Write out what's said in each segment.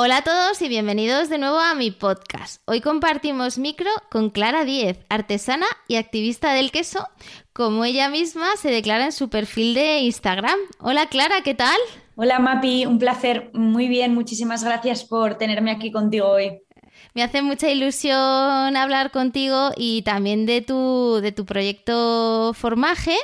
Hola a todos y bienvenidos de nuevo a mi podcast. Hoy compartimos micro con Clara Díez, artesana y activista del queso, como ella misma se declara en su perfil de Instagram. Hola Clara, ¿qué tal? Hola Mapi, un placer. Muy bien, muchísimas gracias por tenerme aquí contigo hoy. Me hace mucha ilusión hablar contigo y también de tu, de tu proyecto Formaje.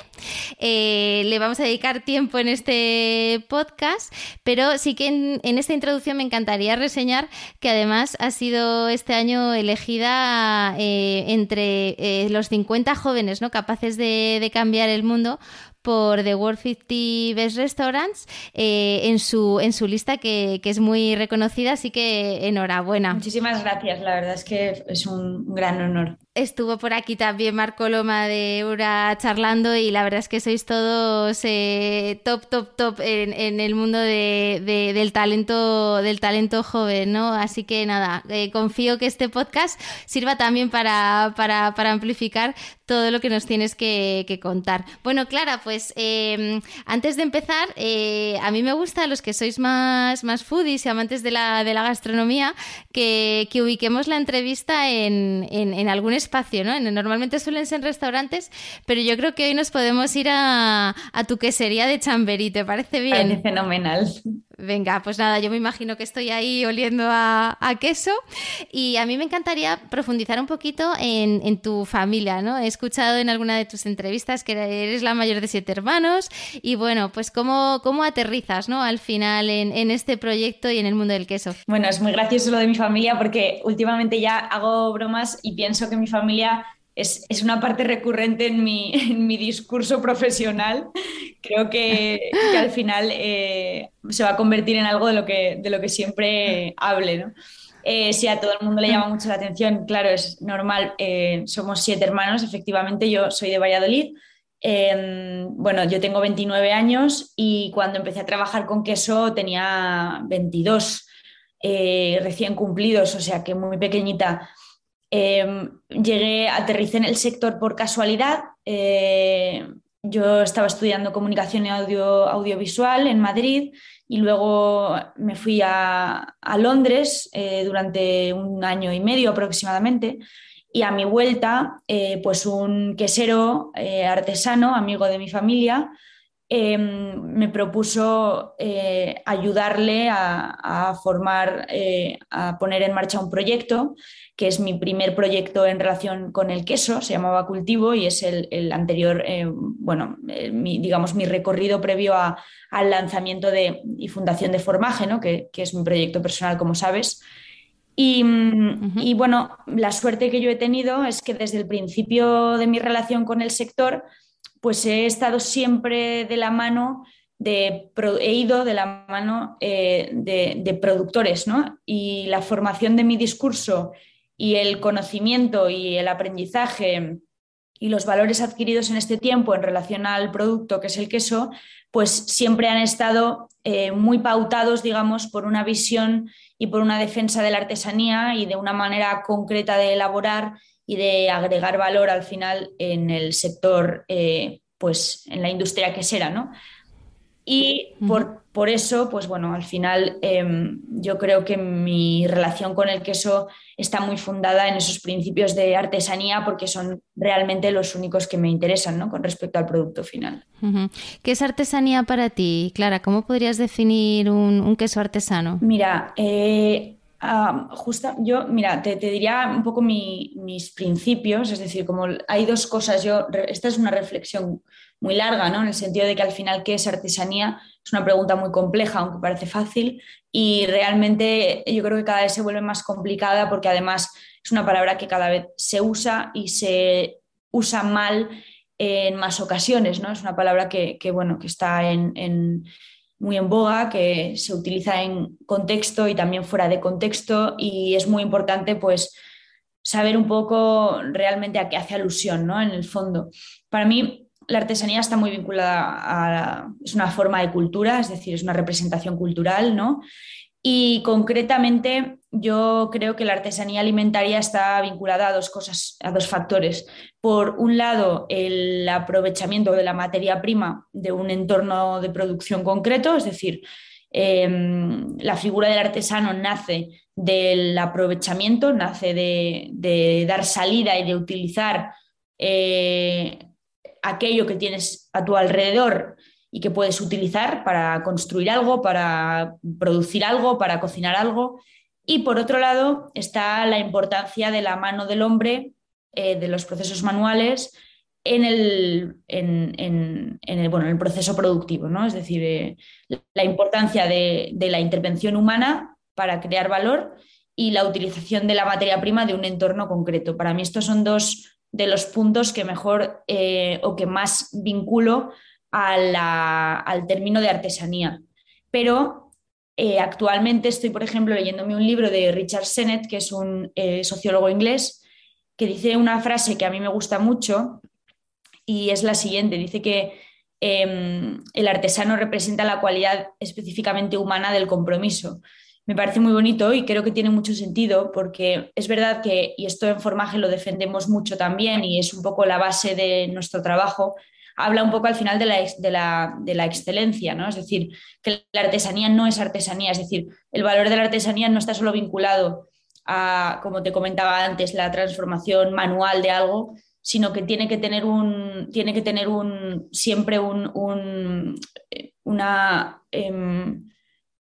Eh, le vamos a dedicar tiempo en este podcast, pero sí que en, esta introducción me encantaría reseñar que además ha sido este año elegida eh, entre eh, los 50 jóvenes ¿no? capaces de, de cambiar el mundo por The World 50 Best Restaurants eh, en, su, en su lista que, es muy reconocida, así que enhorabuena. Muchísimas gracias, la verdad es que es un gran honor. Estuvo por aquí también Marco Loma de Eura charlando y la verdad es que sois todos eh, top, top, top en, el mundo del, talento, del talento joven, ¿no? Así que nada, eh, confío que este podcast sirva también para, para, amplificar todo lo que nos tienes que, contar. Bueno, Clara, pues em, antes de empezar, eh, a mí me gusta, los que sois más, más foodies y amantes de la, de la gastronomía, que, ubiquemos la entrevista en, en, en algún espacio, ¿no? Normalmente suelen ser restaurantes, pero yo creo que hoy nos podemos ir a, tu quesería de Chamberí, ¿te parece bien? Parece fenomenal. Venga, pues nada, yo me imagino que estoy ahí oliendo a, queso y a mí me encantaría profundizar un poquito en, tu familia, ¿no? He escuchado en alguna de tus entrevistas que eres la mayor de siete hermanos y bueno, pues cómo, cómo aterrizas, ¿no? Al final en, en este proyecto y en el mundo del queso. Bueno, es muy gracioso lo de mi familia porque últimamente ya hago bromas y pienso que mi familia es, una parte recurrente en mi, en mi discurso profesional. Creo que, al final eh, se va a convertir en algo de lo que, de lo que siempre hable. ¿no? Eh, si a todo el mundo le llama mucho la atención, claro, es normal. Eh, somos siete hermanos, efectivamente, yo soy de Valladolid. Em, bueno, yo tengo 29 años y cuando empecé a trabajar con queso tenía 22 recién cumplidos, o sea que muy pequeñita. Em, llegué, aterricé en el sector por casualidad. Eh, yo estaba estudiando comunicación y audio, audiovisual en Madrid y luego me fui a, Londres eh, durante un año y medio aproximadamente. Y a mi vuelta, eh, pues un quesero artesano, amigo de mi familia, Em, me propuso ayudarle a, formar, a poner en marcha un proyecto, que es mi primer proyecto en relación con el queso, se llamaba Cultivo y es el, anterior, eh, bueno, digamos, mi recorrido previo al lanzamiento de, y fundación de Formaje, ¿no? que, es mi proyecto personal, como sabes. Y, y, bueno, la suerte que yo he tenido es que desde el principio de mi relación con el sector, pues he estado siempre de la mano de, he ido de la mano eh, de, productores, ¿no? Y la formación de mi discurso y el conocimiento y el aprendizaje y los valores adquiridos en este tiempo en relación al producto que es el queso, pues siempre han estado eh, muy pautados, digamos, por una visión y por una defensa de la artesanía y de una manera concreta de elaborar y de agregar valor al final en el sector, eh, pues en la industria quesera, ¿no? Y por, por, eso, pues bueno, al final em, yo creo que mi relación con el queso está muy fundada en esos principios de artesanía porque son realmente los únicos que me interesan, ¿no? Con respecto al producto final. ¿Qué es artesanía para ti, Clara? ¿Cómo podrías definir un, queso artesano? Mira, eh, justa, yo, mira, te, diría un poco mis principios, es decir, como hay dos cosas, yo, esta es una reflexión muy larga, ¿no? En el sentido de que al final, ¿qué es artesanía? Es una pregunta muy compleja, aunque parece fácil, y realmente yo creo que cada vez se vuelve más complicada porque además es una palabra que cada vez se usa y se usa mal en más ocasiones, ¿no? Es una palabra que, bueno, que está en, muy en boga, que se utiliza en contexto y también fuera de contexto y es muy importante pues saber un poco realmente a qué hace alusión, ¿no? En el fondo. Para mí la artesanía está muy vinculada a... es una forma de cultura, es decir, es una representación cultural, ¿no? Y concretamente yo creo que la artesanía alimentaria está vinculada a dos cosas, a dos factores. Por un lado, el aprovechamiento de la materia prima de un entorno de producción concreto, es decir, em, la figura del artesano nace del aprovechamiento, nace de, dar salida y de utilizar eh, aquello que tienes a tu alrededor y que puedes utilizar para construir algo, para producir algo, para cocinar algo. Y por otro lado está la importancia de la mano del hombre, eh, de los procesos manuales en el, en, el, bueno, el proceso productivo, ¿no? Es decir, eh, la importancia de, la intervención humana para crear valor y la utilización de la materia prima de un entorno concreto. Para mí estos son dos de los puntos que mejor eh, o que más vinculo al término de artesanía. Pero eh, actualmente estoy, por ejemplo, leyéndome un libro de Richard Sennett, que es un eh, sociólogo inglés, que dice una frase que a mí me gusta mucho y es la siguiente. Dice que em, el artesano representa la cualidad específicamente humana del compromiso. Me parece muy bonito y creo que tiene mucho sentido porque es verdad que, y esto en Formaje lo defendemos mucho también y es un poco la base de nuestro trabajo, habla un poco al final de la, de la, excelencia, ¿no? Es decir, que la artesanía no es artesanía, es decir, el valor de la artesanía no está solo vinculado a, como te comentaba antes, la transformación manual de algo, sino que tiene que tener un, tiene que tener un, siempre un, una, em,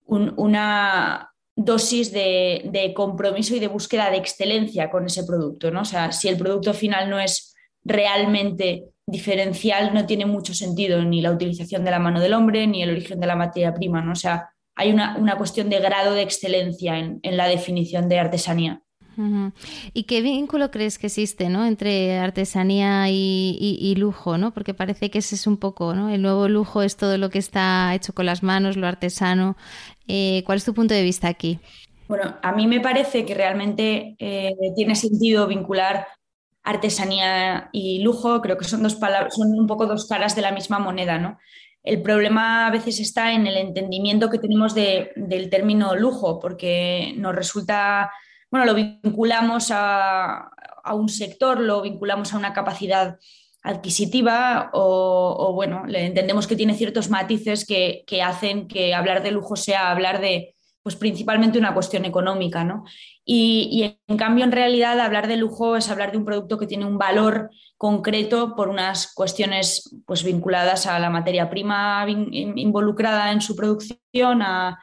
una dosis de, compromiso y de búsqueda de excelencia con ese producto. ¿no? O sea, si el producto final no es realmente diferencial no tiene mucho sentido ni la utilización de la mano del hombre ni el origen de la materia prima, ¿no? O sea, hay una, cuestión de grado de excelencia en, la definición de artesanía. ¿Y qué vínculo crees que existe ¿no? entre artesanía y, lujo? ¿no? Porque parece que ese es un poco, ¿no? El nuevo lujo es todo lo que está hecho con las manos, lo artesano. Eh, ¿Cuál es tu punto de vista aquí? Bueno, a mí me parece que realmente eh, tiene sentido vincular artesanía y lujo, creo que son dos palabras, son un poco dos caras de la misma moneda, ¿no? El problema a veces está en el entendimiento que tenemos del término lujo, porque nos resulta, bueno, lo vinculamos a, un sector, lo vinculamos a una capacidad adquisitiva o, bueno, le entendemos que tiene ciertos matices que, que, hacen que hablar de lujo sea hablar de, pues principalmente una cuestión económica, ¿no? Y, en cambio, en realidad, hablar de lujo es hablar de un producto que tiene un valor concreto por unas cuestiones pues, vinculadas a la materia prima involucrada en su producción, a,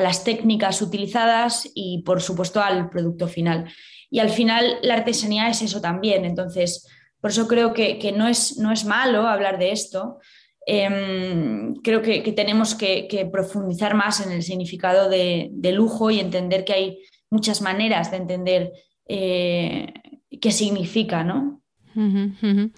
las técnicas utilizadas y, por supuesto, al producto final. Y al final, la artesanía es eso también. Entonces, por eso creo que, no, es, no es malo hablar de esto. Em, creo que, tenemos que, profundizar más en el significado de, de lujo y entender que hay muchas maneras de entender eh, qué significa, ¿no? Eh,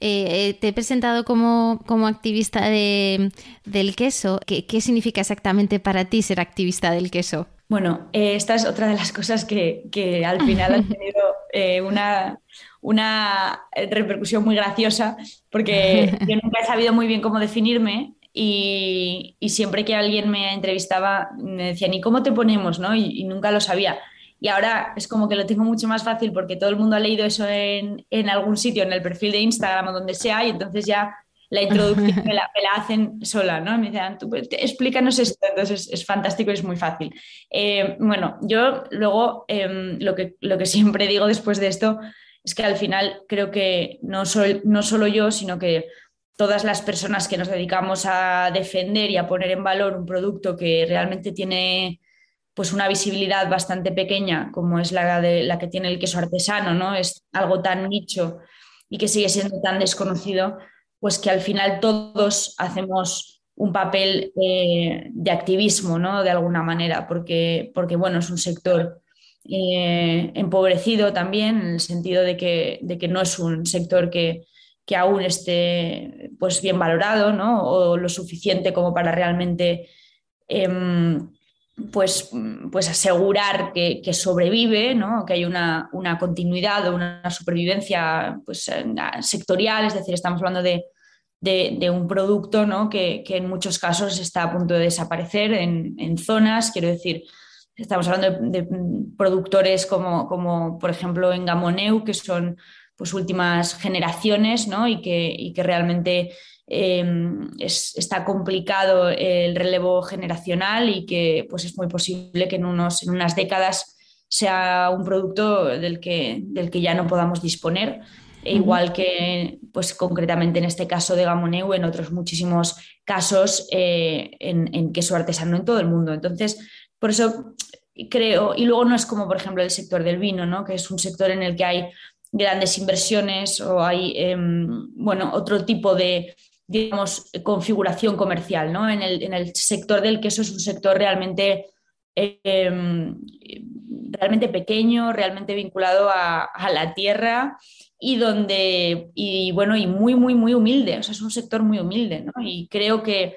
eh, te he presentado como, activista del queso. ¿Qué, significa exactamente para ti ser activista del queso? Bueno, esta es otra de las cosas que, al final han tenido una, una repercusión muy graciosa, porque yo nunca he sabido muy bien cómo definirme y, siempre que alguien me entrevistaba me decían, ¿y cómo te ponemos? ¿no? Y, nunca lo sabía. Y ahora es como que lo tengo mucho más fácil porque todo el mundo ha leído eso en, algún sitio, en el perfil de Instagram o donde sea, y entonces ya la introducción me la, hacen sola, ¿no? Me dicen, tú, pues, explícanos esto, entonces es, fantástico y es muy fácil. Eh, bueno, yo luego em, lo, que, lo que siempre digo después de esto es que al final creo que no, soy, no solo yo, sino que todas las personas que nos dedicamos a defender y a poner en valor un producto que realmente tiene pues una visibilidad bastante pequeña como es la, de, la que tiene el queso artesano, ¿no? Es algo tan nicho y que sigue siendo tan desconocido, pues que al final todos hacemos un papel eh, de activismo, ¿no? De alguna manera, porque, porque bueno, es un sector eh, empobrecido también, en el sentido de que, de que no es un sector que, que aún esté pues, bien valorado, ¿no? O lo suficiente como para realmente em, pues, pues asegurar que, sobrevive, ¿no? que hay una, una, continuidad o una supervivencia pues, sectorial, es decir, estamos hablando de, de, un producto ¿no? que, que, en muchos casos está a punto de desaparecer en, en zonas, quiero decir, estamos hablando de, productores como, como, por ejemplo, en Gamoneu, que son pues, últimas generaciones ¿no? y, que, y que realmente Em, está complicado el relevo generacional y que pues es muy posible que en, unos, en unas décadas sea un producto del que, del que ya no podamos disponer. E igual que, pues concretamente en este caso de Gamoneu, en otros muchísimos casos eh, en, en, queso artesano en todo el mundo. Entonces, por eso creo, y luego no es como, por ejemplo, el sector del vino, ¿no? que es un sector en el que hay grandes inversiones o hay, em, bueno, otro tipo de, digamos, configuración comercial, ¿no? En el, en el sector del queso es un sector realmente, em, realmente pequeño, realmente vinculado a, la tierra y donde, y bueno, y muy, muy, muy humilde, o sea, es un sector muy humilde, ¿no? Y creo que,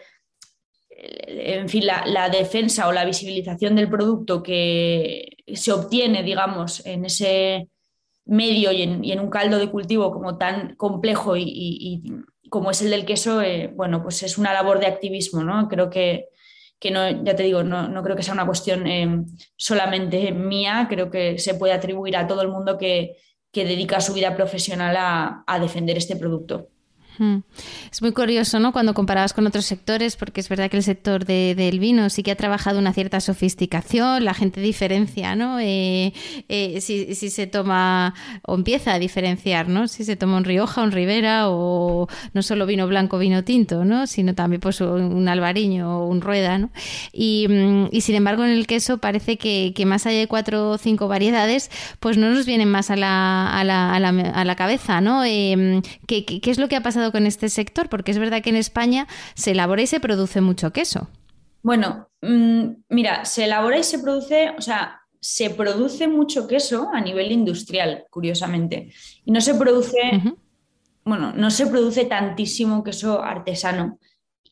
en fin, la, defensa o la visibilización del producto que se obtiene, digamos, en ese medio y en, un caldo de cultivo como tan complejo y como es el del queso, eh, bueno, pues es una labor de activismo, ¿no? Creo que, que no, ya te digo, no, no creo que sea una cuestión eh, solamente mía, creo que se puede atribuir a todo el mundo que, que dedica su vida profesional a, a defender este producto. Es muy curioso, ¿no? Cuando comparabas con otros sectores, porque es verdad que el sector del vino sí que ha trabajado una cierta sofisticación, la gente diferencia, ¿no? Eh, eh, si, se toma o empieza a diferenciar, ¿no? Si se toma un Rioja, un Ribera o no solo vino blanco, vino tinto, ¿no? Sino también pues un albariño o un rueda, ¿no? Y, mm, sin embargo en el queso parece que, más allá de cuatro o cinco variedades, pues no nos vienen más a la, a la, a la, cabeza, ¿no? Eh, ¿qué, qué es lo que ha pasado con este sector? Porque es verdad que en España se elabora y se produce mucho queso. Bueno, mm, mira, se elabora y se produce, o sea, se produce mucho queso a nivel industrial, curiosamente. Y no se produce, bueno, no se produce tantísimo queso artesano.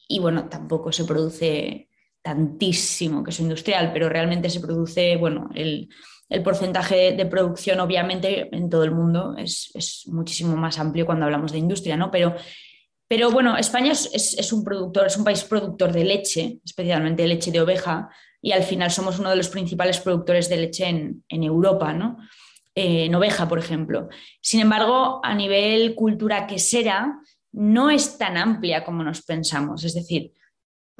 Y bueno, tampoco se produce tantísimo queso industrial, pero realmente se produce, bueno, el, el porcentaje de producción, obviamente, en todo el mundo es, muchísimo más amplio cuando hablamos de industria, ¿no? Pero, pero bueno, España es, un productor, es un país productor de leche, especialmente leche de oveja, y al final somos uno de los principales productores de leche en, Europa, ¿no? Eh, en oveja, por ejemplo. Sin embargo, a nivel cultura quesera, no es tan amplia como nos pensamos. Es decir,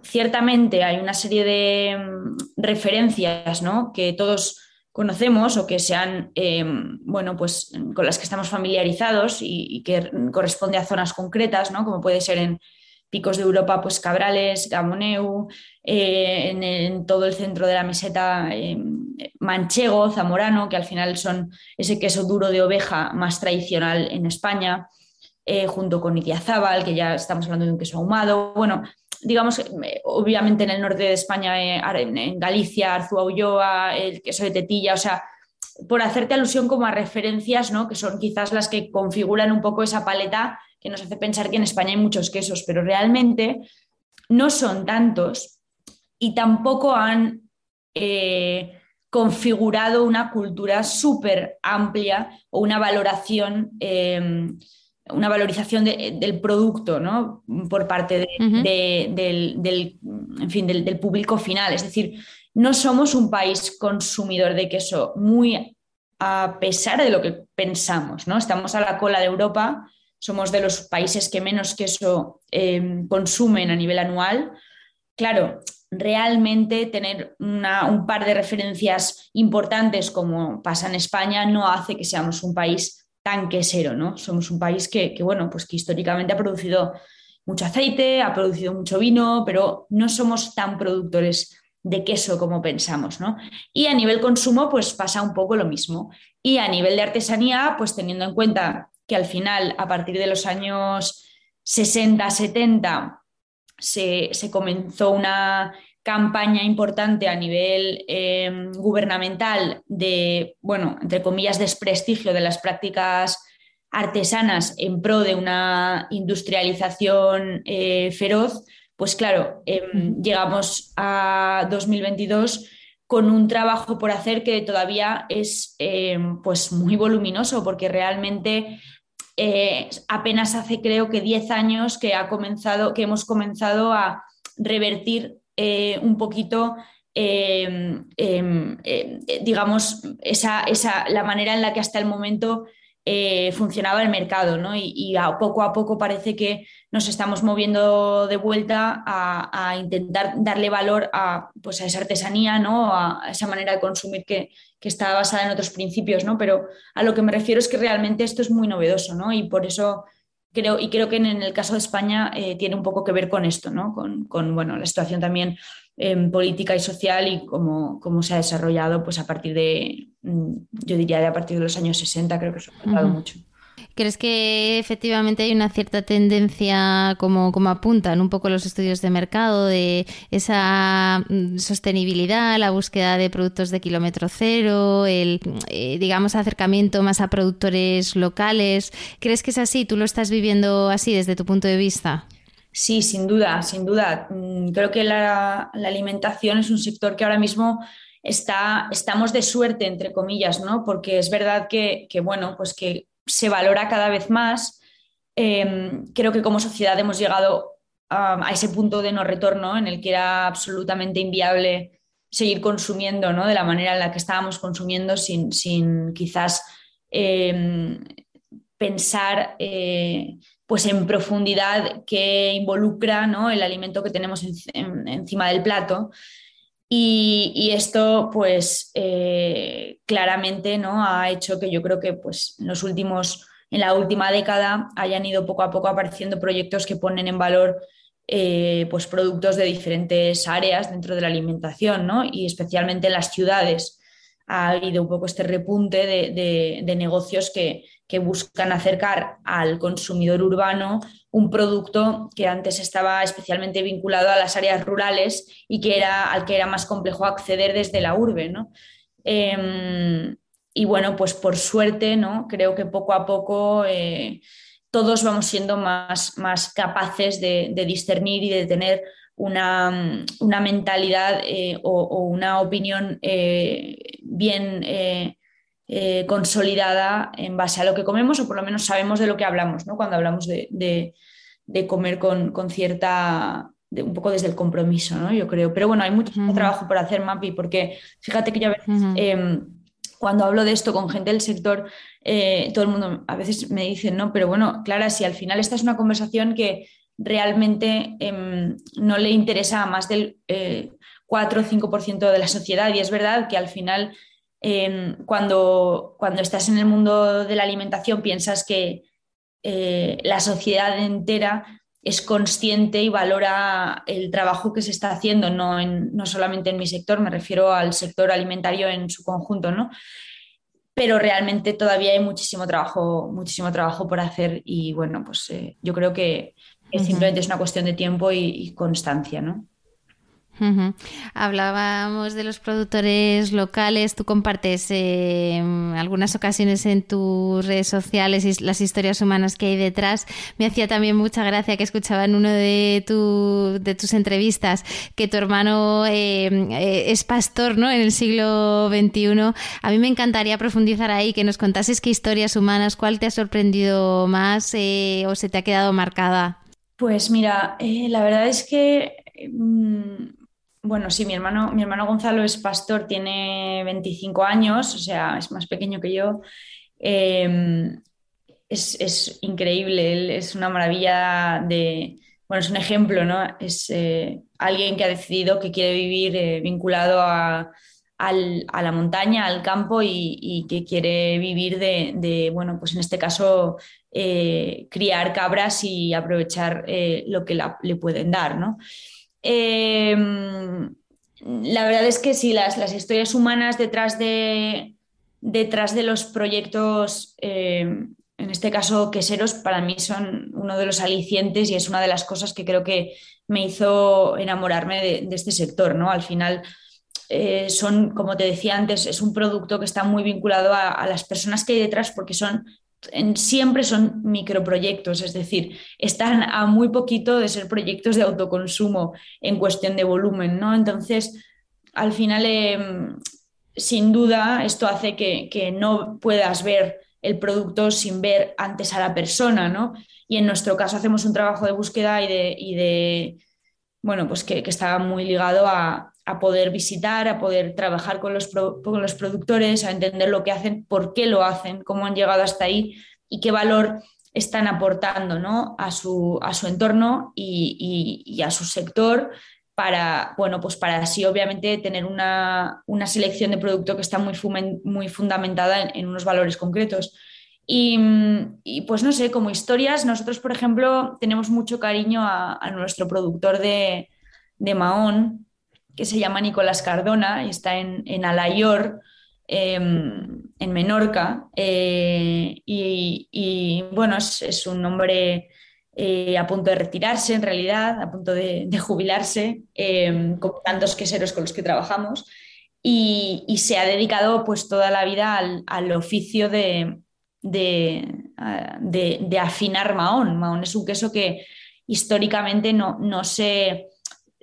ciertamente hay una serie de mm, referencias ¿no? que todos conocemos o que sean, eh, bueno, pues con las que estamos familiarizados y, que corresponde a zonas concretas, ¿no? Como puede ser en picos de Europa, pues Cabrales, Gamoneu, eh, en, todo el centro de la meseta, eh, Manchego, Zamorano, que al final son ese queso duro de oveja más tradicional en España, junto con Idiazábal, que ya estamos hablando de un queso ahumado. Bueno, digamos, eh, obviamente en el norte de España, eh, en Galicia, Arzúa Ulloa, el queso de Tetilla, o sea, por hacerte alusión como a referencias, ¿no? que son quizás las que configuran un poco esa paleta que nos hace pensar que en España hay muchos quesos, pero realmente no son tantos y tampoco han eh, configurado una cultura súper amplia o una valoración una valorización del producto ¿no? por parte del, en fin, del, público final. Es decir, no somos un país consumidor de queso muy a pesar de lo que pensamos. ¿no? Estamos a la cola de Europa, somos de los países que menos queso em, consumen a nivel anual. Claro, realmente tener un par de referencias importantes como pasa en España no hace que seamos un país tan quesero, ¿no? Somos un país que, bueno, pues que históricamente ha producido mucho aceite, ha producido mucho vino, pero no somos tan productores de queso como pensamos, ¿no? Y a nivel consumo, pues pasa un poco lo mismo. Y a nivel de artesanía, pues teniendo en cuenta que al final, a partir de los años 60, 70, se, se comenzó una campaña importante a nivel em, gubernamental de, bueno, entre comillas, desprestigio de las prácticas artesanas en pro de una industrialización eh, feroz, pues claro, em, llegamos a 2022 con un trabajo por hacer que todavía es em, pues muy voluminoso, porque realmente eh, apenas hace creo que 10 años que, ha comenzado, que hemos comenzado a revertir eh, un poquito em, digamos, esa, esa, la manera en la que hasta el momento eh, funcionaba el mercado, ¿no? Y, a poco a poco parece que nos estamos moviendo de vuelta a, intentar darle valor a, pues a esa artesanía, ¿no? A, esa manera de consumir que, que, está basada en otros principios, ¿no? Pero a lo que me refiero es que realmente esto es muy novedoso, ¿no? Y por eso creo, y creo que en, el caso de España eh, tiene un poco que ver con esto, ¿no? Con, con bueno, la situación también en política y social y cómo, cómo, se ha desarrollado pues a partir de, mm, yo diría de a partir de los años 60, creo que eso ha pasado mucho. ¿Crees que efectivamente hay una cierta tendencia, como, como apuntan un poco los estudios de mercado, de esa mm, sostenibilidad, la búsqueda de productos de kilómetro cero, el, eh, digamos, acercamiento más a productores locales? ¿Crees que es así? ¿Tú lo estás viviendo así desde tu punto de vista? Sí, sin duda, sin duda. Mm, creo que la, alimentación es un sector que ahora mismo está, estamos de suerte, entre comillas, ¿no? Porque es verdad que, bueno, pues que se valora cada vez más. Em, creo que como sociedad hemos llegado a, ese punto de no retorno en el que era absolutamente inviable seguir consumiendo, ¿no? De la manera en la que estábamos consumiendo sin, sin quizás em, pensar eh, pues en profundidad que involucra el alimento que tenemos encima del plato. Y, esto, pues, eh, claramente ¿no? ha hecho que yo creo que pues, en los últimos, en la última década hayan ido poco a poco apareciendo proyectos que ponen en valor eh, pues, productos de diferentes áreas dentro de la alimentación, ¿no? y especialmente en las ciudades ha habido un poco este repunte de negocios que, que buscan acercar al consumidor urbano un producto que antes estaba especialmente vinculado a las áreas rurales y que era, al que era más complejo acceder desde la urbe. Em, y bueno, pues por suerte, ¿no? creo que poco a poco eh, todos vamos siendo más, más capaces de, discernir y de tener una, mentalidad eh, o, una opinión eh, bien eh, consolidada en base a lo que comemos o por lo menos sabemos de lo que hablamos, ¿no? Cuando hablamos de, comer con, cierta, un poco desde el compromiso, ¿no? Yo creo. Pero bueno, hay mucho trabajo por hacer, Mapi, porque fíjate que ya em, cuando hablo de esto con gente del sector, eh, todo el mundo a veces me dice, no, pero bueno, Clara, si al final esta es una conversación que realmente em, no le interesa a más del 4 eh, o 5% de la sociedad y es verdad que al final cuando, cuando estás en el mundo de la alimentación piensas que eh, la sociedad entera es consciente y valora el trabajo que se está haciendo, no, en, no solamente en mi sector, me refiero al sector alimentario en su conjunto, ¿no? Pero realmente todavía hay muchísimo trabajo, muchísimo trabajo por hacer y bueno, pues eh, yo creo que simplemente es una cuestión de tiempo y, y constancia, ¿no? Hablábamos de los productores locales, tú compartes eh, algunas ocasiones en tus redes sociales y las historias humanas que hay detrás. Me hacía también mucha gracia que escuchaba en una de, de tus entrevistas que tu hermano eh, eh, es pastor ¿no? en el siglo XXI. A mí me encantaría profundizar ahí, que nos contases qué historias humanas, cuál te ha sorprendido más o se te ha quedado marcada. Pues mira, la verdad es que mm, bueno, sí, mi hermano, mi hermano Gonzalo es pastor, tiene 25 años, o sea, es más pequeño que yo. Em, es, increíble, él es una maravilla de, bueno, es un ejemplo, ¿no? Es eh, alguien que ha decidido que quiere vivir eh, vinculado a, la montaña, al campo y, que quiere vivir de, bueno, pues en este caso, eh, criar cabras y aprovechar lo que le pueden dar, ¿no? Em, la verdad es que sí, las, las historias humanas detrás de, detrás de los proyectos, eh, en este caso queseros, para mí son uno de los alicientes y es una de las cosas que creo que me hizo enamorarme de, este sector, ¿no? Al final eh, son, como te decía antes, es un producto que está muy vinculado a, las personas que hay detrás porque son siempre son microproyectos, es decir, están a muy poquito de ser proyectos de autoconsumo en cuestión de volumen, ¿no? Entonces, al final, em, sin duda, esto hace que, no puedas ver el producto sin ver antes a la persona, ¿no? Y en nuestro caso hacemos un trabajo de búsqueda y de, bueno, pues que, está muy ligado a, poder visitar, a poder trabajar con los, con los productores, a entender lo que hacen, por qué lo hacen, cómo han llegado hasta ahí y qué valor están aportando ¿no? a, su, a, su, entorno y, a su sector para, bueno, pues para así obviamente tener una, selección de producto que está muy, muy fundamentada en, unos valores concretos. Y, pues no sé, como historias, nosotros por ejemplo tenemos mucho cariño a, nuestro productor de, de Mahón, que se llama Nicolás Cardona y está en, en Alayor, em, en Menorca. Eh, y, bueno, es, un hombre eh, a punto de retirarse en realidad, a punto de, de em, con tantos queseros con los que trabajamos. Y, se ha dedicado pues toda la vida al, oficio de, de, afinar Mahón. Mahón es un queso que históricamente no, no se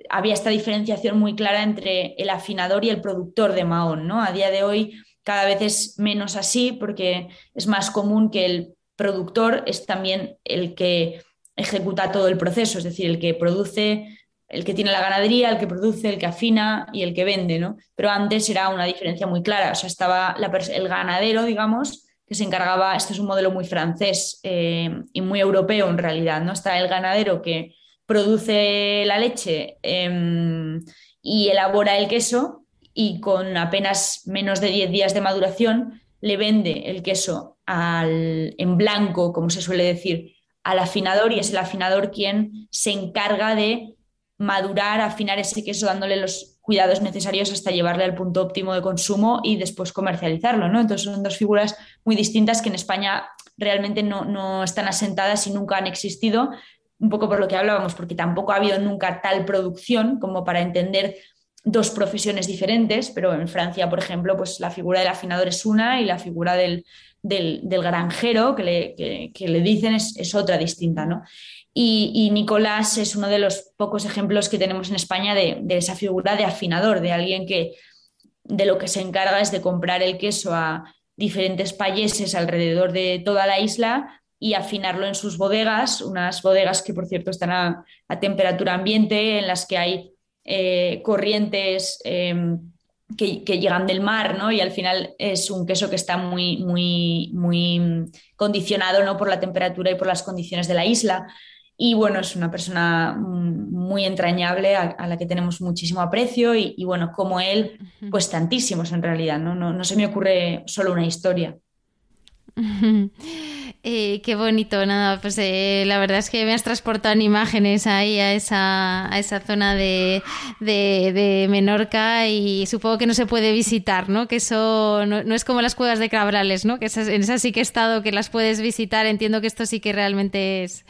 había esta diferenciación muy clara entre el afinador y el productor de Mahón. ¿no? A día de hoy cada vez es menos así porque es más común que el productor es también el que ejecuta todo el proceso, es decir, el que produce, el que tiene la ganadería, el que produce, el que afina y el que vende, ¿no? Pero antes era una diferencia muy clara, o sea, estaba el ganadero, digamos, que se encargaba, esto es un modelo muy francés eh, y muy europeo en realidad, ¿no? Está el ganadero que produce la leche em, y elabora el queso y con apenas menos de 10 días de maduración le vende el queso al, en blanco, como se suele decir, al afinador y es el afinador quien se encarga de madurar, afinar ese queso dándole los cuidados necesarios hasta llevarle al punto óptimo de consumo y después comercializarlo. ¿no? Entonces son dos figuras muy distintas que en España realmente no, no están asentadas y nunca han existido, un poco por lo que hablábamos, porque tampoco ha habido nunca tal producción como para entender dos profesiones diferentes, pero en Francia, por ejemplo, pues la figura del afinador es una y la figura del, del, granjero que le, le dicen es, otra distinta, ¿no? Y, Nicolás es uno de los pocos ejemplos que tenemos en España de, esa figura de afinador, de alguien que de lo que se encarga es de comprar el queso a diferentes países alrededor de toda la isla y afinarlo en sus bodegas, unas bodegas que por cierto están a, temperatura ambiente, en las que hay eh, corrientes em, que, llegan del mar, ¿no? Y al final es un queso que está muy, muy, muy condicionado, ¿no? Por la temperatura y por las condiciones de la isla. Y bueno, es una persona muy entrañable a, la que tenemos muchísimo aprecio y, y, bueno, como él, pues tantísimos en realidad, ¿no? No, no se me ocurre solo una historia. Eh, qué bonito, nada, pues eh, la verdad es que me has transportado en imágenes ahí a esa, a esa zona de, de, Menorca y supongo que no se puede visitar, ¿no? Que eso no, es como las cuevas de Cabrales, ¿no? Que en esas sí que he estado, que las puedes visitar, entiendo que esto sí que realmente es,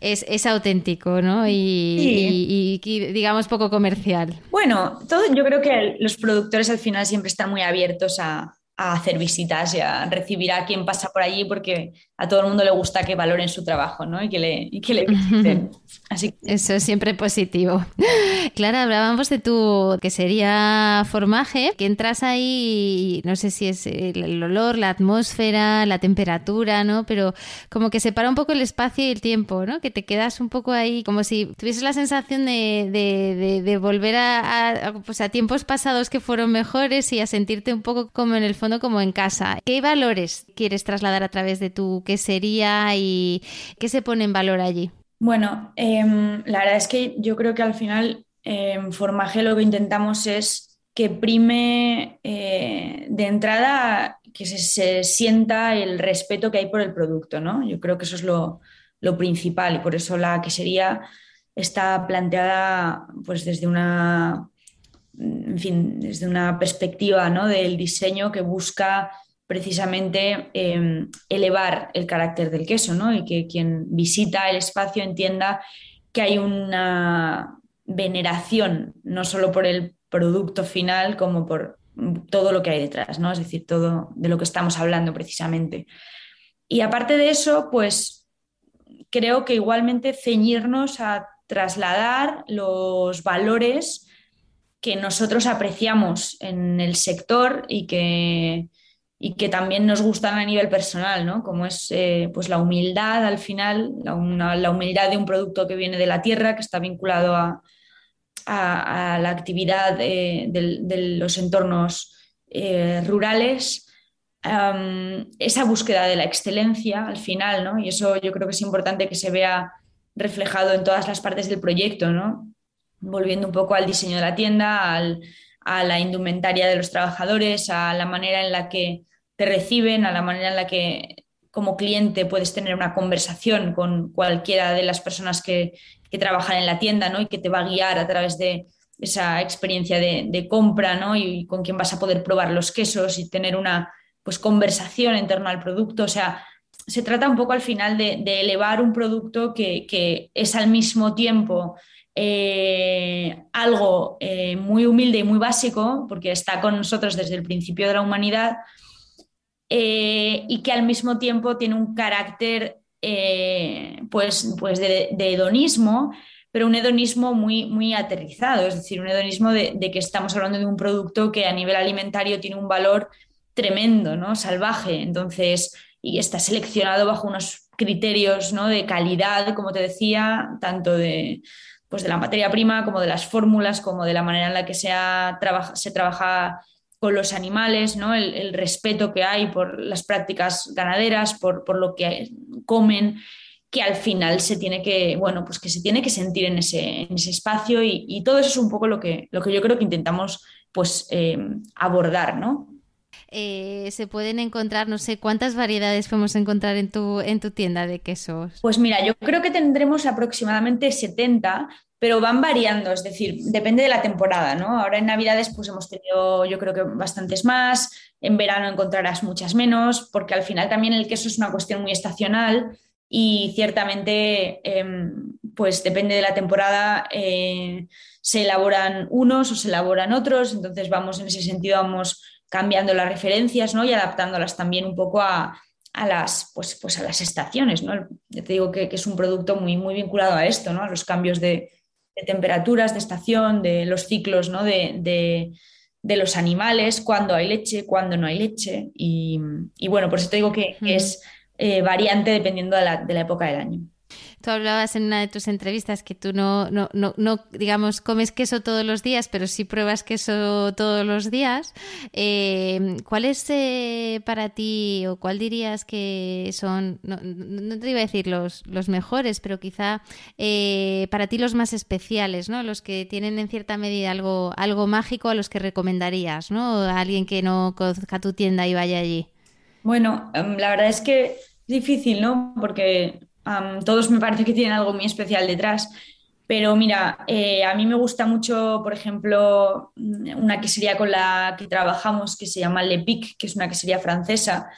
es, auténtico, ¿no? Y, y, digamos poco comercial. Bueno, todo, yo creo que los productores al final siempre están muy abiertos a, a hacer visitas y a recibir a quien pasa por allí porque a todo el mundo le gusta que valoren su trabajo ¿no? y, que le, y que le visiten. Así Eso es siempre positivo. Clara, hablábamos de tu que sería formaje, que entras ahí, no sé si es el olor, la atmósfera, la temperatura, ¿no? Pero como que separa un poco el espacio y el tiempo, ¿no? Que te quedas un poco ahí, como si tuvieses la sensación de, de, de, volver a, pues a tiempos pasados que fueron mejores y a sentirte un poco como en el fondo como en casa. ¿Qué valores quieres trasladar a través de tu sería y qué se pone en valor allí? Bueno, em, la verdad es que yo creo que al final en Formaje lo que intentamos es que prime eh, de entrada que se, sienta el respeto que hay por el producto, ¿no? Yo creo que eso es lo, principal y por eso la quesería está planteada pues desde una en fin, desde una perspectiva ¿no? del diseño que busca precisamente em, elevar el carácter del queso, ¿no? Y que quien visita el espacio entienda que hay una veneración, no solo por el producto final, como por todo lo que hay detrás, ¿no? Es decir, todo de lo que estamos hablando precisamente. Y aparte de eso, pues creo que igualmente ceñirnos a trasladar los valores que nosotros apreciamos en el sector y que, y que también nos gustan a nivel personal, ¿no? Como es eh, pues la humildad al final, la, humildad de un producto que viene de la tierra, que está vinculado a, la actividad de, los entornos eh, rurales, esa búsqueda de la excelencia al final, ¿no? Y eso yo creo que es importante que se vea reflejado en todas las partes del proyecto, ¿no? Volviendo un poco al diseño de la tienda, a la indumentaria de los trabajadores, a la manera en la que te reciben, a la manera en la que como cliente puedes tener una conversación con cualquiera de las personas que, trabajan en la tienda ¿no? y que te va a guiar a través de esa experiencia de, compra ¿no? y, con quien vas a poder probar los quesos y tener una pues, conversación en torno al producto. O sea, se trata un poco al final de, elevar un producto que, es al mismo tiempo eh, algo eh, muy humilde y muy básico, porque está con nosotros desde el principio de la humanidad, eh, y que al mismo tiempo tiene un carácter pues, pues de, hedonismo, pero un hedonismo muy, muy aterrizado, es decir, un hedonismo de, que estamos hablando de un producto que a nivel alimentario tiene un valor tremendo, ¿no? salvaje. Entonces, y está seleccionado bajo unos criterios ¿no? de calidad, como te decía, tanto de, pues de la materia prima como de las fórmulas, como de la manera en la que se, se trabaja con los animales, ¿no? El, respeto que hay por las prácticas ganaderas, por, por, lo que comen, que al final se tiene que, bueno, pues que se tiene que sentir en ese, en ese espacio y, y, todo eso es un poco lo que, lo que yo creo que intentamos pues, eh, abordar, ¿no? Eh, se pueden encontrar, no sé, ¿cuántas variedades podemos encontrar en tu, en tu tienda de quesos? Pues mira, yo creo que tendremos aproximadamente 70, pero van variando, es decir, depende de la temporada, ¿no? Ahora en Navidades pues hemos tenido yo creo que bastantes más, en verano encontrarás muchas menos, porque al final también el queso es una cuestión muy estacional y ciertamente em, pues depende de la temporada eh, se elaboran unos o se elaboran otros, entonces vamos en ese sentido, vamos cambiando las referencias ¿no? y adaptándolas también un poco a, las, pues, pues a las estaciones. ¿no? te digo que, es un producto muy, muy vinculado a esto, ¿no? a los cambios de, temperaturas, de estación, de los ciclos ¿no? de, los animales, cuándo hay leche, cuándo no hay leche. Y, bueno, por eso te digo que, es eh, variante dependiendo de la época del año. Hablabas en una de tus entrevistas que tú no, no, no, no digamos, comes queso todos los días, pero sí pruebas queso todos los días. Eh, ¿Cuál es eh, para ti o cuál dirías que son, no, te iba a decir los, los mejores, pero quizá eh, para ti los más especiales, ¿no? Los que tienen en cierta medida algo, algo mágico a los que recomendarías, ¿no? A alguien que no conozca tu tienda y vaya allí. Bueno, em, la verdad es que difícil, ¿no? Porque todos me parece que tienen algo muy especial detrás. Pero mira, eh, a mí me gusta mucho, por ejemplo, una quesería con la que trabajamos que se llama Le Pic, que es una quesería francesa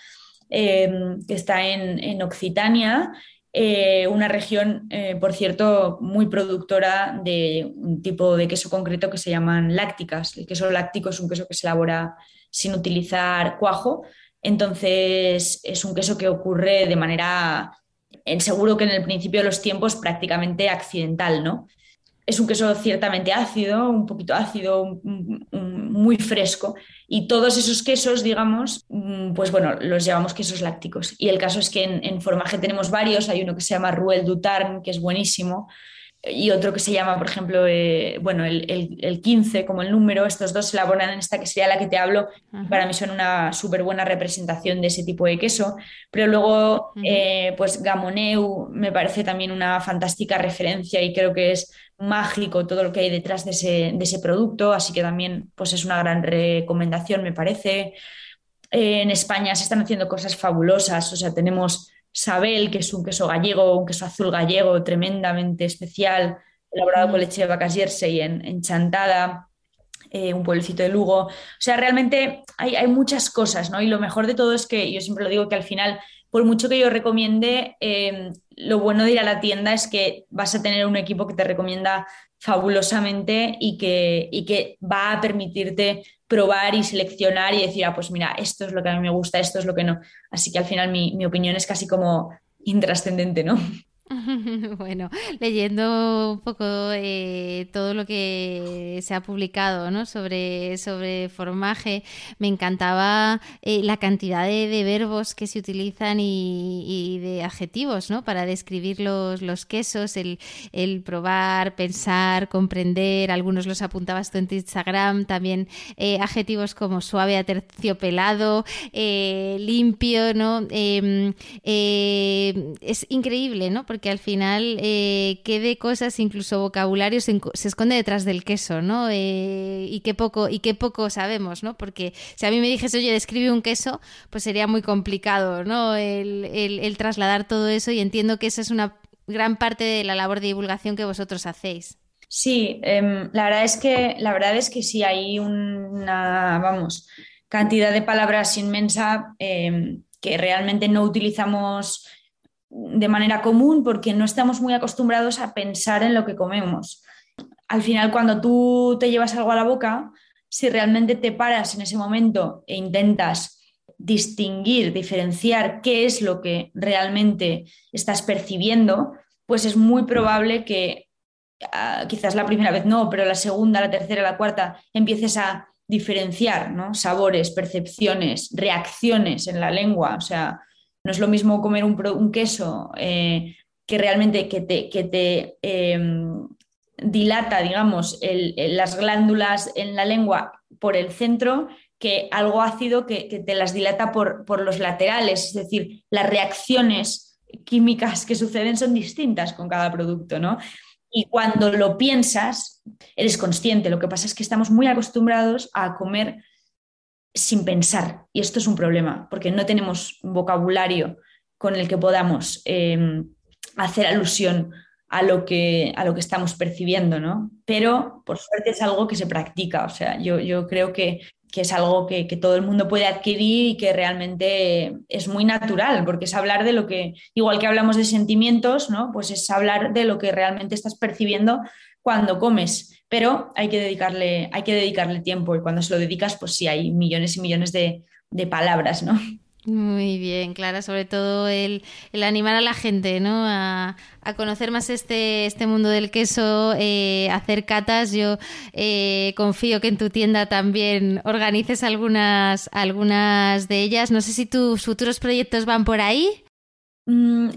em, que está en, Occitania, eh, una región, eh, por cierto, muy productora de un tipo de queso concreto que se llaman lácticas. El queso láctico es un queso que se elabora sin utilizar cuajo, entonces es un queso que ocurre de manera seguro que en el principio de los tiempos prácticamente accidental, ¿no? Es un queso ciertamente ácido, un poquito ácido, muy fresco. Y todos esos quesos, digamos, mm, pues bueno, los llamamos quesos lácticos. Y el caso es que en, formaje tenemos varios. Hay uno que se llama Ruel Dutarn, que es buenísimo y otro que se llama, por ejemplo, eh, bueno, el, el, 15 como el número, estos dos se elaboran en esta que sería la que te hablo, para mí son una súper buena representación de ese tipo de queso, pero luego, eh, pues Gamoneu me parece también una fantástica referencia y creo que es mágico todo lo que hay detrás de ese, de ese producto, así que también pues es una gran recomendación, me parece. Eh, en España se están haciendo cosas fabulosas, o sea, tenemos Sabel, que es un queso gallego, un queso azul gallego tremendamente especial, elaborado con mm. leche de vacas jersey en, en chantada. eh, un pueblecito de Lugo. O sea, realmente hay, hay, muchas cosas, ¿no? Y lo mejor de todo es que yo siempre lo digo que al final, por mucho que yo recomiende, eh, lo bueno de ir a la tienda es que vas a tener un equipo que te recomienda fabulosamente y que, y que va a permitirte probar y seleccionar y decir, ah, pues mira, esto es lo que a mí me gusta, esto es lo que no. Así que al final mi, mi opinión es casi como intrascendente, ¿no? Bueno, leyendo un poco eh, todo lo que se ha publicado ¿no? sobre, sobre formaje, me encantaba eh, la cantidad de, verbos que se utilizan y, de adjetivos ¿no? para describir los, los quesos, el, el, probar, pensar, comprender, algunos los apuntabas tú en tu Instagram, también eh, adjetivos como suave, aterciopelado, limpio, ¿no? Em, es increíble, ¿no? Porque que al final eh, quede cosas, incluso vocabulario, se, esconde detrás del queso, ¿no? Eh, y qué poco, y qué poco sabemos, ¿no? Porque si a mí me dijese, oye, describe un queso, pues sería muy complicado, ¿no? El, trasladar todo eso y entiendo que esa es una gran parte de la labor de divulgación que vosotros hacéis. Sí, em, la verdad es que la verdad es que sí hay una, vamos, cantidad de palabras inmensa em, que realmente no utilizamos de manera común porque no estamos muy acostumbrados a pensar en lo que comemos. Al final, cuando tú te llevas algo a la boca, si realmente te paras en ese momento e intentas distinguir, diferenciar qué es lo que realmente estás percibiendo, pues es muy probable que ah, quizás la primera vez no, pero la segunda, la tercera, la cuarta, empieces a diferenciar sabores, percepciones, reacciones en la lengua. O sea, no es lo mismo comer un, queso eh, que realmente que te, que te em, dilata, digamos, las glándulas en la lengua por el centro que algo ácido que, te las dilata por, por, los laterales. Es decir, las reacciones químicas que suceden son distintas con cada producto, ¿no? Y cuando lo piensas, eres consciente. Lo que pasa es que estamos muy acostumbrados a comer sin pensar. Y esto es un problema, porque no tenemos vocabulario con el que podamos em, hacer alusión a lo, que, a lo que estamos percibiendo, ¿no? Pero por suerte es algo que se practica, o sea, yo, yo creo que, es algo que, todo el mundo puede adquirir y que realmente es muy natural, porque es hablar de lo que, igual que hablamos de sentimientos, ¿no? Pues es hablar de lo que realmente estás percibiendo cuando comes pero hay que dedicarle, hay que dedicarle tiempo y cuando se lo dedicas, pues sí, hay millones y millones de, palabras, ¿no? Muy bien, Clara, sobre todo el, animar a la gente ¿no? a, conocer más este, este mundo del queso, eh, hacer catas. Yo eh, confío que en tu tienda también organices algunas, algunas de ellas. No sé si tus futuros proyectos van por ahí. Mm,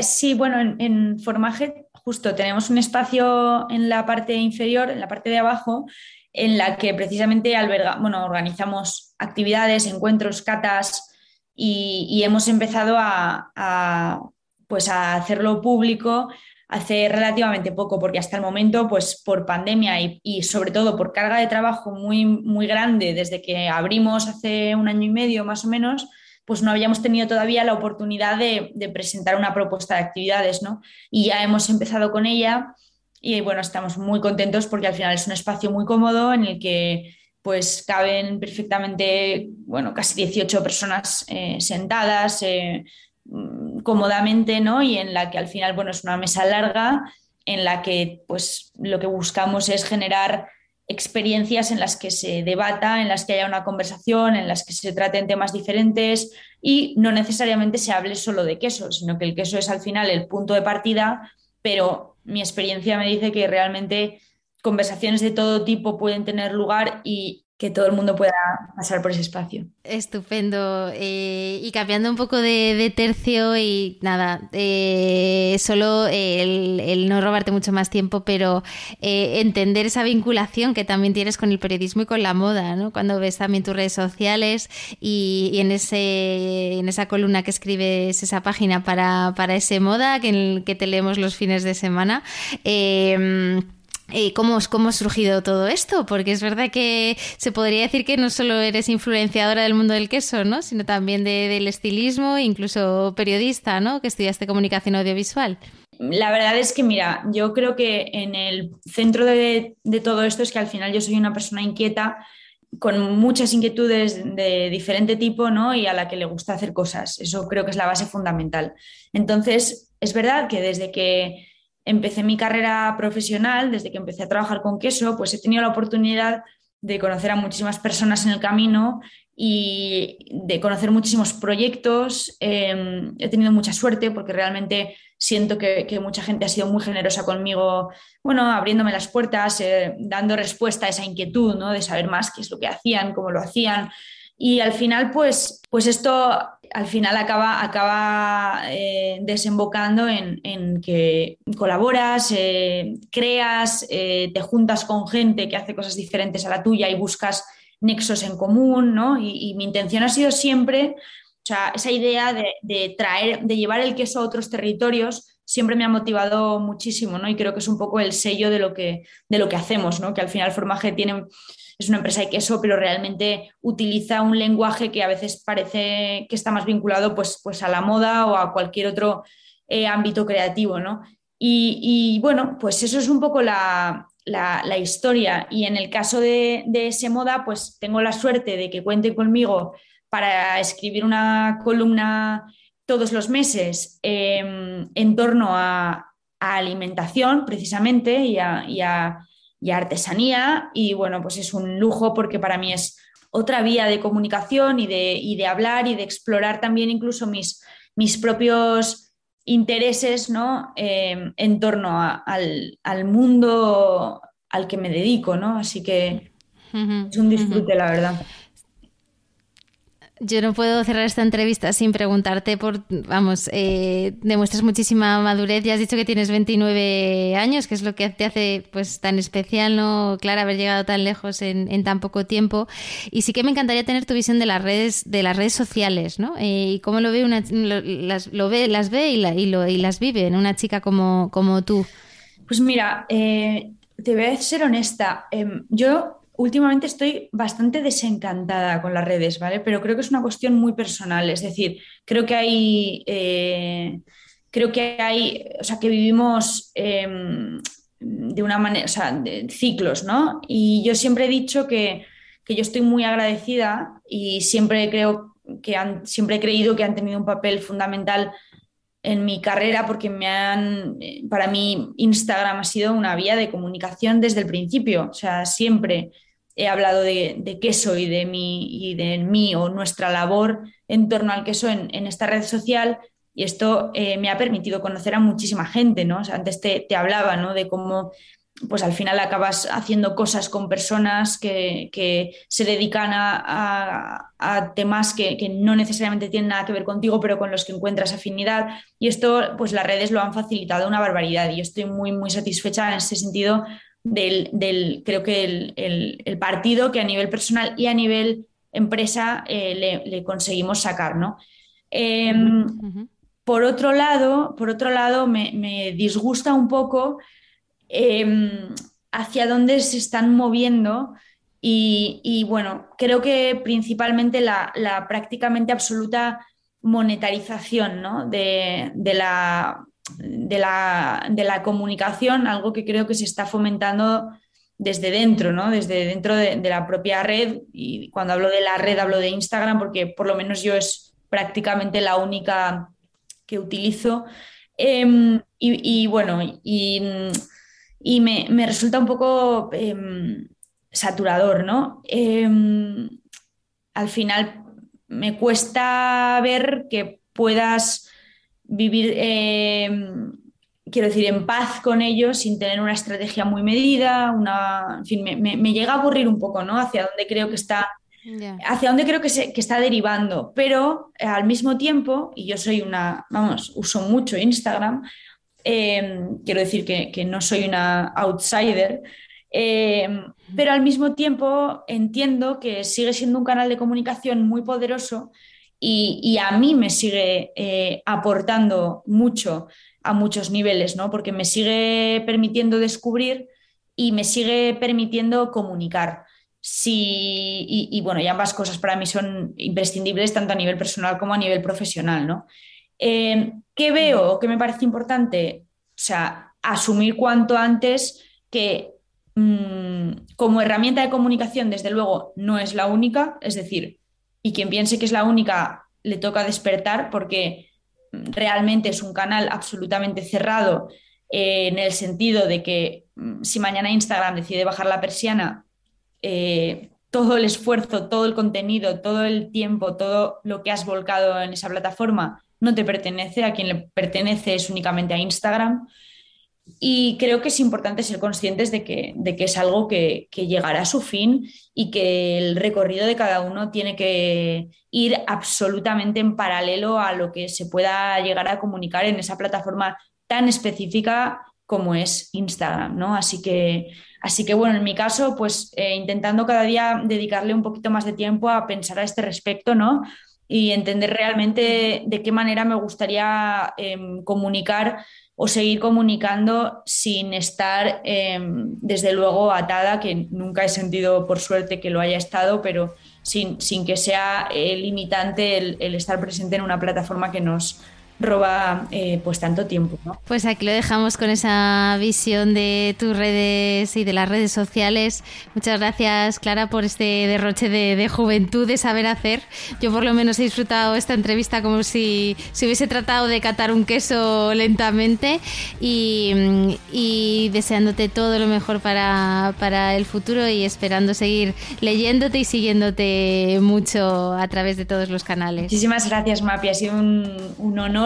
sí, bueno, en, en Formaje justo tenemos un espacio en la parte inferior, en la parte de abajo, en la que precisamente alberga, bueno, organizamos actividades, encuentros, catas y, hemos empezado a, pues a hacerlo público hace relativamente poco, porque hasta el momento, pues por pandemia y, y, sobre todo por carga de trabajo muy, muy grande desde que abrimos hace un año y medio más o menos, pues no habíamos tenido todavía la oportunidad de, presentar una propuesta de actividades, ¿no? Y ya hemos empezado con ella y bueno, estamos muy contentos porque al final es un espacio muy cómodo en el que pues caben perfectamente, bueno, casi 18 personas eh, sentadas eh, mm, cómodamente, ¿no? Y en la que al final, bueno, es una mesa larga en la que pues lo que buscamos es generar experiencias en las que se debata, en las que haya una conversación, en las que se traten temas diferentes y no necesariamente se hable solo de queso, sino que el queso es al final el punto de partida, pero mi experiencia me dice que realmente conversaciones de todo tipo pueden tener lugar y que todo el mundo pueda pasar por ese espacio. Estupendo. Eh, y cambiando un poco de, tercio y nada, eh, solo el, no robarte mucho más tiempo, pero eh, entender esa vinculación que también tienes con el periodismo y con la moda, ¿no? Cuando ves también tus redes sociales y, en, ese, en esa columna que escribes, esa página para, para ese moda que, te leemos los fines de semana. Eh, ¿Cómo, ¿Cómo ha surgido todo esto? Porque es verdad que se podría decir que no solo eres influenciadora del mundo del queso, ¿no? sino también del estilismo, incluso periodista, ¿no? que estudiaste comunicación audiovisual. La verdad es que, mira, yo creo que en el centro de, de todo esto es que al final yo soy una persona inquieta con muchas inquietudes de diferente tipo, ¿no? Y a la que le gusta hacer cosas. Eso creo que es la base fundamental. Entonces, es verdad que desde que empecé mi carrera profesional, desde que empecé a trabajar con queso, pues he tenido la oportunidad de conocer a muchísimas personas en el camino y de conocer muchísimos proyectos. Em, he tenido mucha suerte porque realmente siento que, mucha gente ha sido muy generosa conmigo, bueno, abriéndome las puertas, eh, dando respuesta a esa inquietud, ¿no? De saber más qué es lo que hacían, cómo lo hacían. Y al final, pues, pues esto al final acaba, acaba eh, desembocando en, que colaboras, eh, creas, te juntas con gente que hace cosas diferentes a la tuya y buscas nexos en común, ¿no? y mi intención ha sido siempre o sea, esa idea de, traer, de llevar el queso a otros territorios siempre me ha motivado muchísimo, ¿no? Y creo que es un poco el sello de lo que, de lo que hacemos, ¿no? Que al final Formaje tiene, es una empresa de queso, pero realmente utiliza un lenguaje que a veces parece que está más vinculado pues, pues a la moda o a cualquier otro eh, ámbito creativo, ¿no? Y, bueno, pues eso es un poco la, historia. Y en el caso de, de ese moda, pues tengo la suerte de que cuente conmigo para escribir una columna todos los meses em, en torno a, alimentación precisamente y a, artesanía. Y bueno, pues es un lujo porque para mí es otra vía de comunicación y de, de hablar y de explorar también incluso mis, mis propios intereses ¿no? Em, en torno al, al, mundo al que me dedico. ¿no? Así que es un disfrute, la verdad. Yo no puedo cerrar esta entrevista sin preguntarte por, vamos, eh, demuestras muchísima madurez. Ya has dicho que tienes 29 años, que es lo que te hace pues tan especial, ¿no? Claro, haber llegado tan lejos en, tan poco tiempo. Y sí que me encantaría tener tu visión de las redes, de las redes sociales, ¿no? Eh, y cómo lo ve una, las, lo ve, las ve y, las vive en una chica como, como tú. Pues mira, eh, te voy a ser honesta. Em, yo últimamente estoy bastante desencantada con las redes, ¿vale? Pero creo que es una cuestión muy personal, es decir, creo que hay, eh, creo que hay, o sea, que vivimos em, de una manera, o sea, de ciclos, ¿no? Y yo siempre he dicho que, yo estoy muy agradecida y siempre creo que han, siempre he creído que han tenido un papel fundamental en mi carrera porque me han, para mí Instagram ha sido una vía de comunicación desde el principio, o sea, siempre he hablado de, queso y de, mi, y de mí o nuestra labor en torno al queso en, esta red social y esto eh, me ha permitido conocer a muchísima gente, ¿no? antes te, hablaba, ¿no? De cómo pues al final acabas haciendo cosas con personas que, se dedican a, temas que, que, no necesariamente tienen nada que ver contigo, pero con los que encuentras afinidad. Y esto, pues las redes lo han facilitado una barbaridad y estoy muy, muy satisfecha en ese sentido del, creo que el, partido que a nivel personal y a nivel empresa eh, le, conseguimos sacar, ¿no? Em, por otro lado, por otro lado me, disgusta un poco em, hacia dónde se están moviendo y, bueno, creo que principalmente la, prácticamente absoluta monetarización ¿no? de, la de la, comunicación, algo que creo que se está fomentando desde dentro, ¿no? Desde dentro de, la propia red. Y cuando hablo de la red hablo de Instagram porque por lo menos yo es prácticamente la única que utilizo. Em, y, bueno, y, me, resulta un poco em, saturador, ¿no? Em, al final me cuesta ver que puedas vivir, eh, quiero decir, en paz con ellos sin tener una estrategia muy medida, una, en fin, me, llega a aburrir un poco, ¿no? Hacia dónde creo que está, hacia dónde creo que, se, que está derivando, pero eh, al mismo tiempo, y yo soy una, vamos, uso mucho Instagram, eh, quiero decir que, no soy una outsider, pero al mismo tiempo entiendo que sigue siendo un canal de comunicación muy poderoso y, a mí me sigue eh, aportando mucho a muchos niveles, ¿no? Porque me sigue permitiendo descubrir y me sigue permitiendo comunicar. Sí, y, bueno, y ambas cosas para mí son imprescindibles tanto a nivel personal como a nivel profesional, ¿no? Eh, ¿Qué veo? ¿Qué me parece importante? sea, asumir cuanto antes que mm, como herramienta de comunicación, desde luego, no es la única, es decir, y quien piense que es la única le toca despertar porque realmente es un canal absolutamente cerrado eh, en el sentido de que mm, si mañana Instagram decide bajar la persiana, eh, todo el esfuerzo, todo el contenido, todo el tiempo, todo lo que has volcado en esa plataforma no te pertenece, a quien le pertenece es únicamente a Instagram. Y creo que es importante ser conscientes de que, de que es algo que, que, llegará a su fin y que el recorrido de cada uno tiene que ir absolutamente en paralelo a lo que se pueda llegar a comunicar en esa plataforma tan específica como es Instagram, ¿no? Así que, así que bueno, en mi caso, pues eh, intentando cada día dedicarle un poquito más de tiempo a pensar a este respecto, ¿no? Y entender realmente de qué manera me gustaría eh, comunicar o seguir comunicando sin estar, eh, desde luego, atada, que nunca he sentido, por suerte, que lo haya estado, pero sin, sin que sea limitante el, el estar presente en una plataforma que nos, roba eh, pues tanto tiempo. ¿no? Pues aquí lo dejamos con esa visión de tus redes y de las redes sociales. Muchas gracias Clara por este derroche de, juventud, de saber hacer. Yo por lo menos he disfrutado esta entrevista como si se hubiese tratado de catar un queso lentamente y, y deseándote todo lo mejor para, para el futuro y esperando seguir leyéndote y siguiéndote mucho a través de todos los canales. Muchísimas gracias Mapi, ha sido un, un honor